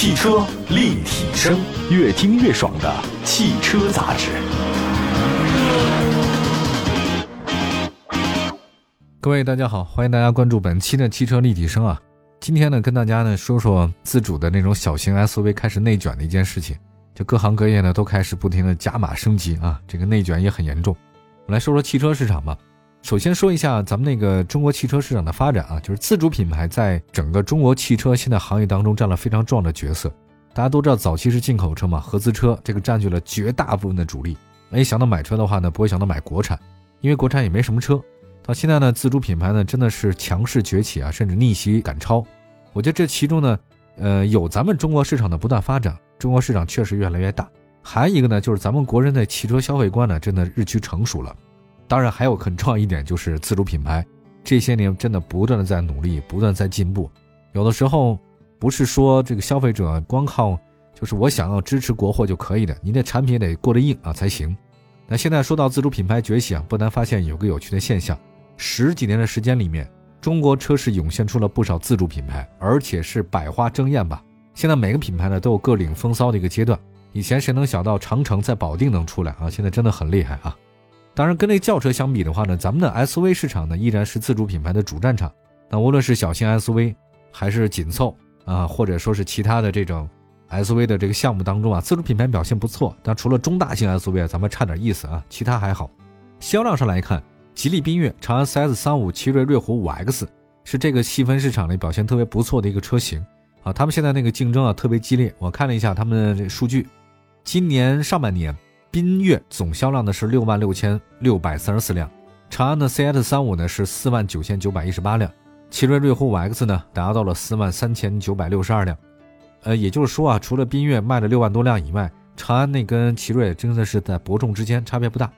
汽车立体声，越听越爽的汽车杂志。各位大家好，欢迎大家关注本期的汽车立体声啊。今天呢，跟大家呢说说自主的那种小型 SUV 开始内卷的一件事情。就各行各业呢都开始不停的加码升级啊，这个内卷也很严重。我们来说说汽车市场吧。首先说一下咱们那个中国汽车市场的发展啊，就是自主品牌在整个中国汽车现在行业当中占了非常重要的角色。大家都知道，早期是进口车嘛，合资车这个占据了绝大部分的主力。一想到买车的话呢，不会想到买国产，因为国产也没什么车。到现在呢，自主品牌呢真的是强势崛起啊，甚至逆袭赶超。我觉得这其中呢，呃，有咱们中国市场的不断发展。中国市场确实越来越大，还有一个呢，就是咱们国人的汽车消费观呢，真的日趋成熟了。当然，还有很重要一点就是自主品牌，这些年真的不断的在努力，不断在进步。有的时候不是说这个消费者光靠就是我想要支持国货就可以的，你的产品得过得硬啊才行。那现在说到自主品牌崛起啊，不难发现有个有趣的现象：十几年的时间里面，中国车市涌现出了不少自主品牌，而且是百花争艳吧。现在每个品牌呢都有各领风骚的一个阶段。以前谁能想到长城在保定能出来啊？现在真的很厉害啊！当然，跟那轿车相比的话呢，咱们的 SUV 市场呢依然是自主品牌的主战场。那无论是小型 SUV 还是紧凑啊，或者说是其他的这种 SUV 的这个项目当中啊，自主品牌表现不错。但除了中大型 SUV 啊，咱们差点意思啊，其他还好。销量上来看，吉利缤越、长安 CS35、奇瑞瑞虎 5X 是这个细分市场里表现特别不错的一个车型。啊，他们现在那个竞争啊特别激烈。我看了一下他们的这数据，今年上半年，缤越总销量呢是六万六千六百三十四辆，长安的 CS 三五呢是四万九千九百一十八辆，奇瑞瑞虎五 X 呢达到了四万三千九百六十二辆。呃，也就是说啊，除了缤越卖了六万多辆以外，长安那跟奇瑞真的是在伯仲之间，差别不大。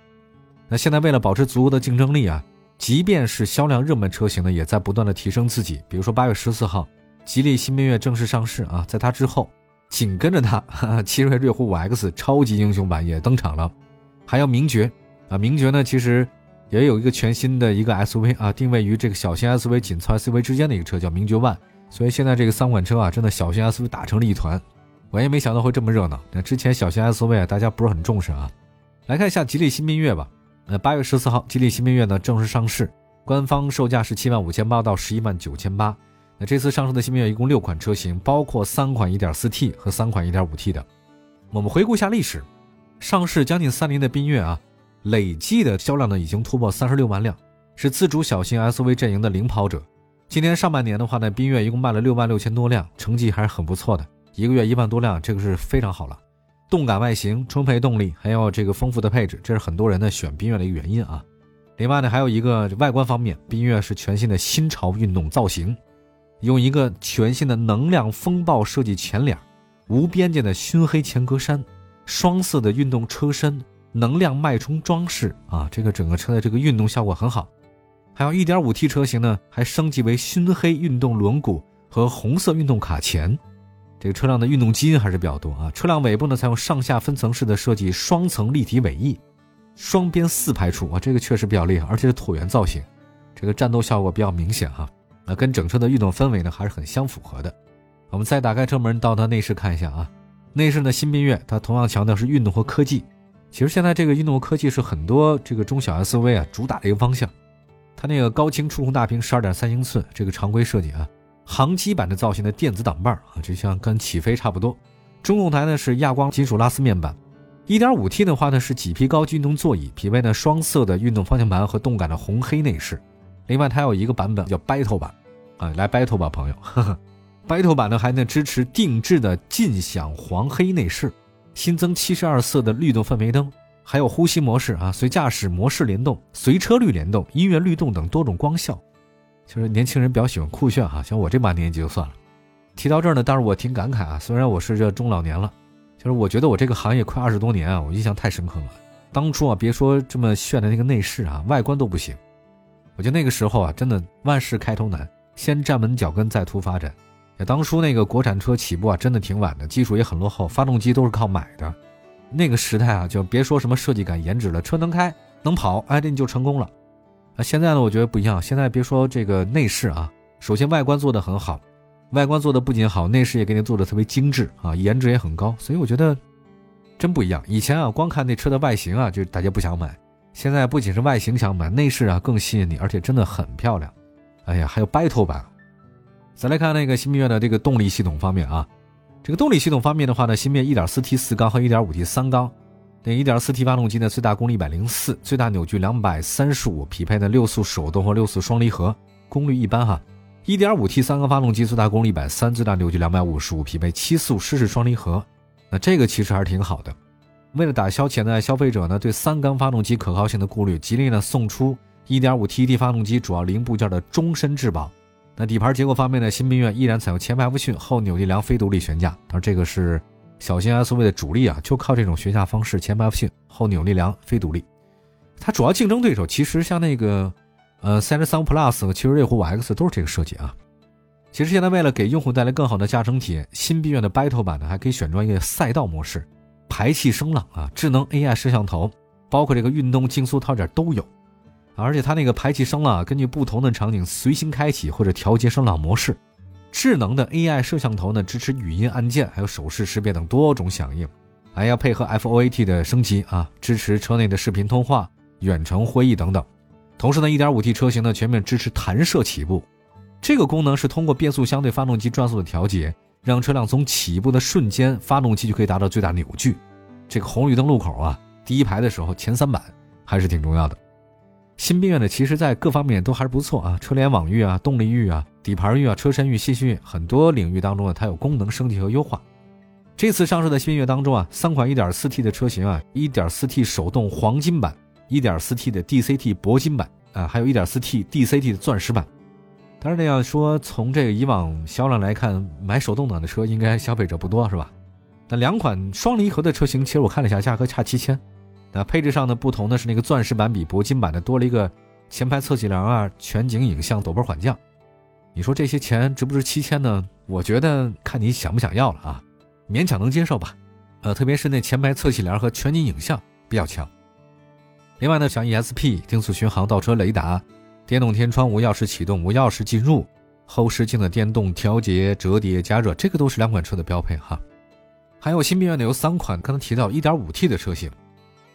那现在为了保持足够的竞争力啊，即便是销量热门车型呢，也在不断的提升自己。比如说八月十四号。吉利新缤越正式上市啊，在它之后，紧跟着它，奇瑞瑞虎五 X 超级英雄版也登场了，还有名爵啊，名爵呢其实也有一个全新的一个 SUV 啊，定位于这个小型 SUV、紧凑 SUV 之间的一个车，叫名爵 One。所以现在这个三款车啊，真的小型 SUV 打成了一团，我也没想到会这么热闹。那之前小型 SUV 啊，大家不是很重视啊。来看一下吉利新缤越吧，呃，八月十四号，吉利新缤越呢正式上市，官方售价是七万五千八到十一万九千八。那这次上市的新缤越一共六款车型，包括三款 1.4T 和三款 1.5T 的。我们回顾一下历史，上市将近三年的缤越啊，累计的销量呢已经突破三十六万辆，是自主小型 SUV 阵营的领跑者。今年上半年的话呢，缤越一共卖了六万六千多辆，成绩还是很不错的，一个月一万多辆，这个是非常好了。动感外形、充沛动力，还有这个丰富的配置，这是很多人呢选缤越的一个原因啊。另外呢，还有一个外观方面，缤越是全新的新潮运动造型。用一个全新的能量风暴设计前脸，无边界的熏黑前格栅，双色的运动车身，能量脉冲装饰啊，这个整个车的这个运动效果很好。还有 1.5T 车型呢，还升级为熏黑运动轮毂和红色运动卡钳。这个车辆的运动基因还是比较多啊。车辆尾部呢，采用上下分层式的设计，双层立体尾翼，双边四排处啊，这个确实比较厉害，而且是椭圆造型，这个战斗效果比较明显哈。那跟整车的运动氛围呢还是很相符合的。我们再打开车门到它内饰看一下啊，内饰呢新缤越它同样强调是运动和科技。其实现在这个运动和科技是很多这个中小 SUV 啊主打的一个方向。它那个高清触控大屏，十二点三英寸，这个常规设计啊，航机版的造型的电子挡把啊，就像跟起飞差不多。中控台呢是亚光金属拉丝面板。1.5T 的话呢是麂皮高级运动座椅，匹配呢双色的运动方向盘和动感的红黑内饰。另外它有一个版本叫 Battle 版。啊，来 battle 吧，朋友！battle 版呢还能支持定制的劲享黄黑内饰，新增七十二色的律动氛围灯，还有呼吸模式啊，随驾驶模式联动、随车律联动、音乐律动等多种光效。就是年轻人比较喜欢酷炫哈，像我这把年纪就算了。提到这儿呢，当然我挺感慨啊，虽然我是这中老年了，就是我觉得我这个行业快二十多年啊，我印象太深刻了。当初啊，别说这么炫的那个内饰啊，外观都不行。我觉得那个时候啊，真的万事开头难。先站稳脚跟，再图发展。当初那个国产车起步啊，真的挺晚的，技术也很落后，发动机都是靠买的。那个时代啊，就别说什么设计感、颜值了，车能开能跑，哎，这你就成功了。啊，现在呢，我觉得不一样。现在别说这个内饰啊，首先外观做的很好，外观做的不仅好，内饰也给你做的特别精致啊，颜值也很高，所以我觉得真不一样。以前啊，光看那车的外形啊，就大家不想买，现在不仅是外形想买，内饰啊更吸引你，而且真的很漂亮。哎呀，还有 Battle 版。再来看那个新明月的这个动力系统方面啊，这个动力系统方面的话呢，新明月 1.4T 四缸和 1.5T 三缸，那 1.4T 发动机呢最大功率104，最大扭矩235，匹配的六速手动和六速双离合，功率一般哈。1.5T 三缸发动机最大功率130，最大扭矩255，匹配七速湿式双离合。那这个其实还是挺好的。为了打消潜在消费者呢对三缸发动机可靠性的顾虑，吉利呢送出 1.5T 发动机主要零部件的终身质保。那底盘结构方面呢，新缤越依然采用前麦弗逊后扭力梁非独立悬架，当然这个是小型 SUV 的主力啊，就靠这种悬架方式，前麦弗逊后扭力梁非独立。它主要竞争对手其实像那个。呃，三十三 Plus 和奇瑞瑞虎 5X 都是这个设计啊。其实现在为了给用户带来更好的驾乘体验，新缤越的 Battle 版呢还可以选装一个赛道模式，排气声浪啊，智能 AI 摄像头，包括这个运动竞速套件都有。而且它那个排气声浪啊根据不同的场景随心开启或者调节声浪模式。智能的 AI 摄像头呢支持语音按键还有手势识别等多种响应，还要配合 FOAT 的升级啊，支持车内的视频通话、远程会议等等。同时呢，1.5T 车型呢全面支持弹射起步，这个功能是通过变速箱对发动机转速的调节，让车辆从起步的瞬间，发动机就可以达到最大扭矩。这个红绿灯路口啊，第一排的时候前三板还是挺重要的。新缤越呢，其实在各方面都还是不错啊，车联网域啊、动力域啊、底盘域啊、车身域、信息域很多领域当中呢，它有功能升级和优化。这次上市的新缤越当中啊，三款 1.4T 的车型啊，1.4T 手动黄金版。1.4T 的 DCT 铂金版啊，还有一点四 T DCT 的钻石版。当然，那要说从这个以往销量来看，买手动挡的车应该消费者不多，是吧？那两款双离合的车型，其实我看了一下，价格差七千。那配置上的不同的是，那个钻石版比铂金版的多了一个前排侧气梁啊、全景影像、陡坡缓降。你说这些钱值不值七千呢？我觉得看你想不想要了啊，勉强能接受吧。呃，特别是那前排侧气梁和全景影像比较强。另外呢，像 ESP 定速巡航、倒车雷达、电动天窗、无钥匙启动、无钥匙进入、后视镜的电动调节、折叠加热，这个都是两款车的标配哈。还有新缤越呢有三款，刚才提到 1.5T 的车型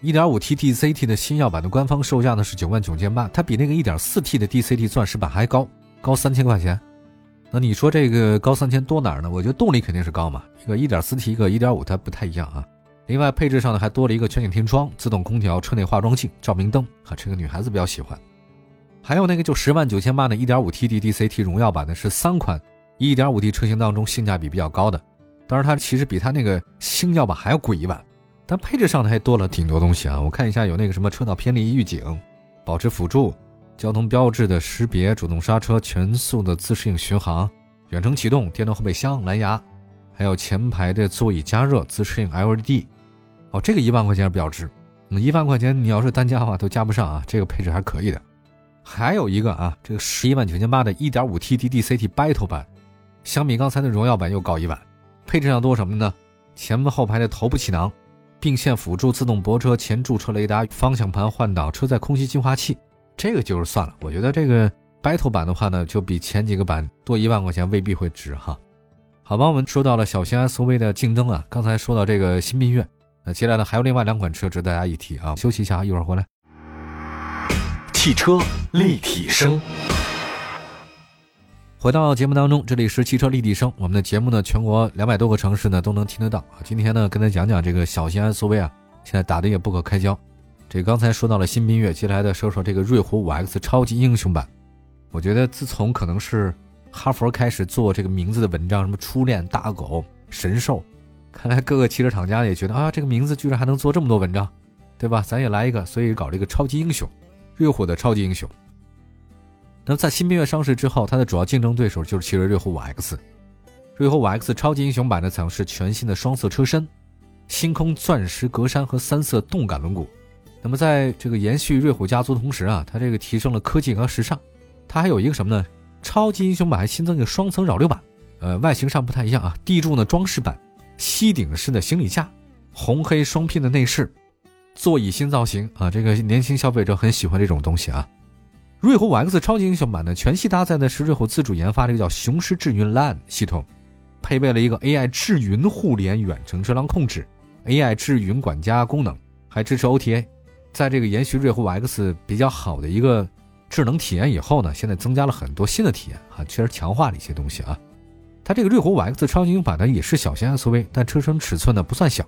，1.5T DCT 的新耀版的官方售价呢是九万九千八，它比那个 1.4T 的 DCT 钻石版还高，高三千块钱。那你说这个高三千多哪儿呢？我觉得动力肯定是高嘛，一个 1.4T，一个1.5，它不太一样啊。另外，配置上呢还多了一个全景天窗、自动空调、车内化妆镜、照明灯啊，这个女孩子比较喜欢。还有那个就十万九千八的 1.5T D DCT 荣耀版的是三款 1.5T 车型当中性价比比较高的，当然它其实比它那个星耀版还要贵一万，但配置上呢还多了挺多东西啊。我看一下，有那个什么车道偏离预警、保持辅助、交通标志的识别、主动刹车、全速的自适应巡航、远程启动、电动后备箱、蓝牙，还有前排的座椅加热、自适应 LED。哦，这个一万块钱比较值，那一万块钱你要是单加的话都加不上啊。这个配置还可以的。还有一个啊，这个十一万九千八的 1.5T D DCT Battle 版，相比刚才的荣耀版又高一万。配置上多什么呢？前后排的头部气囊、并线辅助、自动泊车、前驻车雷达、方向盘换挡、车载空气净化器。这个就是算了，我觉得这个 Battle 版的话呢，就比前几个版多一万块钱未必会值哈。好吧，我们说到了小型 SUV 的竞争啊，刚才说到这个新缤越。那接下来呢，还有另外两款车值得大家一提啊。休息一下，一会儿回来。汽车立体声，回到节目当中，这里是汽车立体声。我们的节目呢，全国两百多个城市呢都能听得到。今天呢，跟大家讲讲这个小型 SUV 啊，现在打的也不可开交。这刚才说到了新缤越，接下来再说说这个瑞虎五 X 超级英雄版。我觉得自从可能是哈佛开始做这个名字的文章，什么初恋、大狗、神兽。看来各个汽车厂家也觉得啊，这个名字居然还能做这么多文章，对吧？咱也来一个，所以搞这个超级英雄，瑞虎的超级英雄。那么在新缤越上市之后，它的主要竞争对手就是奇瑞瑞虎五 X。瑞虎五 X 超级英雄版呢，采用是全新的双色车身、星空钻石格栅和三色动感轮毂。那么在这个延续瑞虎家族同时啊，它这个提升了科技和时尚。它还有一个什么呢？超级英雄版还新增一个双层扰流板，呃，外形上不太一样啊。地柱呢装饰板。吸顶式的行李架，红黑双拼的内饰，座椅新造型啊，这个年轻消费者很喜欢这种东西啊。瑞虎 5X 超级英雄版呢，全系搭载的是瑞虎自主研发的一个叫雄狮智云 LAN 系统，配备了一个 AI 智云互联远程车辆控制、AI 智云管家功能，还支持 OTA。在这个延续瑞虎 X 比较好的一个智能体验以后呢，现在增加了很多新的体验啊，确实强化了一些东西啊。它这个瑞虎 X 超级英雄版呢也是小型 SUV，但车身尺寸呢不算小，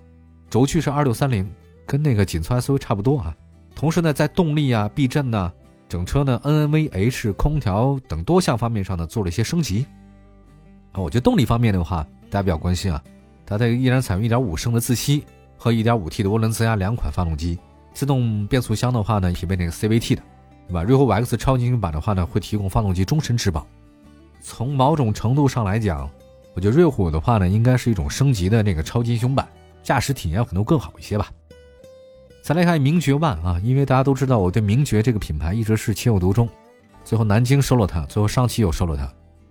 轴距是二六三零，跟那个紧凑 SUV 差不多啊。同时呢，在动力啊、避震呢。整车呢，NVH 空调等多项方面上呢做了一些升级。啊，我觉得动力方面的话，大家比较关心啊，它这个依然采用1.5升的自吸和 1.5T 的涡轮增压两款发动机。自动变速箱的话呢，匹配那个 CVT 的，对吧？瑞虎 X 超级英雄版的话呢，会提供发动机终身质保。从某种程度上来讲，我觉得瑞虎的话呢，应该是一种升级的那个超级英雄版，驾驶体验可能更好一些吧。再来看名爵 ONE 啊，因为大家都知道我对名爵这个品牌一直是情有独钟，最后南京收了它，最后上汽又收了它，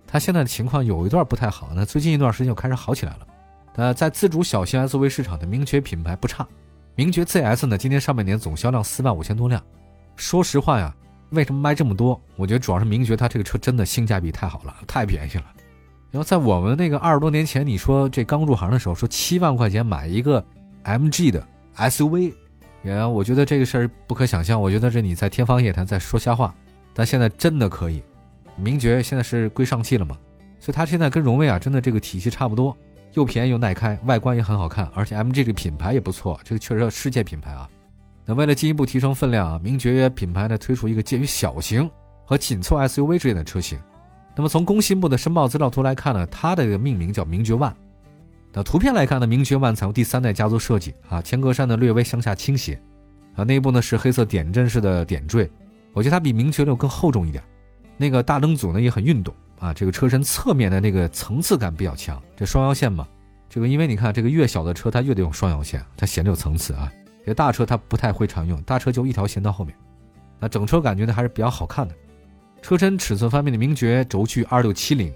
它现在的情况有一段不太好，那最近一段时间又开始好起来了。呃，在自主小型 SUV 市场的名爵品牌不差，名爵 ZS 呢，今年上半年总销量四万五千多辆。说实话呀，为什么卖这么多？我觉得主要是名爵它这个车真的性价比太好了，太便宜了。然后在我们那个二十多年前，你说这刚入行的时候，说七万块钱买一个 MG 的 SUV。也，我觉得这个事儿不可想象。我觉得这你在天方夜谭，在说瞎话。但现在真的可以，名爵现在是归上汽了嘛？所以它现在跟荣威啊，真的这个体系差不多，又便宜又耐开，外观也很好看，而且 MG 这个品牌也不错，这个确实是世界品牌啊。那为了进一步提升分量啊，名爵品牌呢推出一个介于小型和紧凑 SUV 之间的车型。那么从工信部的申报资料图来看呢，它的这个命名叫名爵 ONE。那图片来看呢，名爵万采用第三代家族设计啊，前格栅呢略微向下倾斜，啊，内部呢是黑色点阵式的点缀，我觉得它比名爵六更厚重一点。那个大灯组呢也很运动啊，这个车身侧面的那个层次感比较强。这双腰线嘛，这个因为你看这个越小的车它越得用双腰线，它显得有层次啊。这大车它不太会常用，大车就一条线到后面。那整车感觉呢还是比较好看的。车身尺寸方面的名爵轴距二六七零。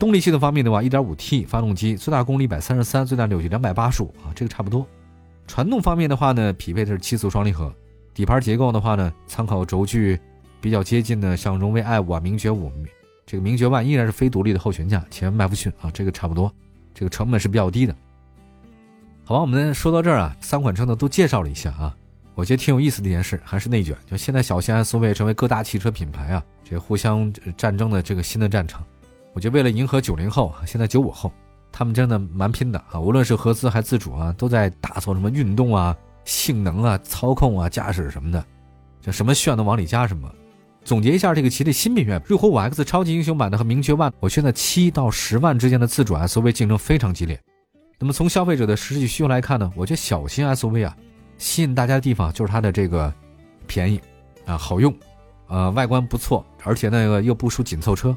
动力系统方面的话，1.5T 发动机最大功率133，最大扭矩285啊，这个差不多。传动方面的话呢，匹配的是七速双离合。底盘结构的话呢，参考轴距比较接近的，像荣威 i5 啊、名爵5，这个名爵 ONE 依然是非独立的后悬架，前麦弗逊啊，这个差不多，这个成本是比较低的。好吧，我们说到这儿啊，三款车呢都介绍了一下啊，我觉得挺有意思的一件事，还是内卷，就现在小型 SUV 成为各大汽车品牌啊这互相战争的这个新的战场。我觉得为了迎合九零后，现在九五后，他们真的蛮拼的啊！无论是合资还自主啊，都在打造什么运动啊、性能啊、操控啊、驾驶什么的，就什么炫能往里加什么。总结一下这个吉利新品牌瑞虎五 X 超级英雄版的和名爵 ONE，我现在七到十万之间的自主 SUV 竞争非常激烈。那么从消费者的实际需求来看呢，我觉得小型 SUV 啊，吸引大家的地方就是它的这个便宜啊、好用，呃，外观不错，而且那个又不输紧凑车。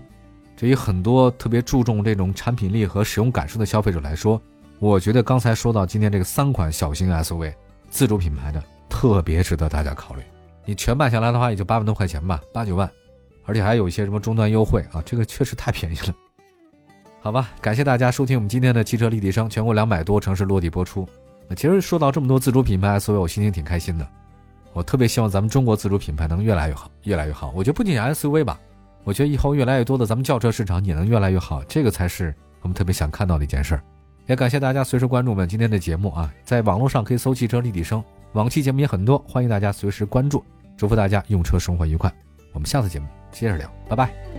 对于很多特别注重这种产品力和使用感受的消费者来说，我觉得刚才说到今天这个三款小型 SUV 自主品牌的特别值得大家考虑。你全办下来的话，也就八万多块钱吧，八九万，而且还有一些什么终端优惠啊，这个确实太便宜了。好吧，感谢大家收听我们今天的汽车立体声，全国两百多城市落地播出。其实说到这么多自主品牌 SUV，我心情挺开心的。我特别希望咱们中国自主品牌能越来越好，越来越好。我觉得不仅 SUV 吧。我觉得以后越来越多的咱们轿车市场也能越来越好，这个才是我们特别想看到的一件事儿。也感谢大家随时关注我们今天的节目啊，在网络上可以搜“汽车立体声”，往期节目也很多，欢迎大家随时关注。祝福大家用车生活愉快，我们下次节目接着聊，拜拜。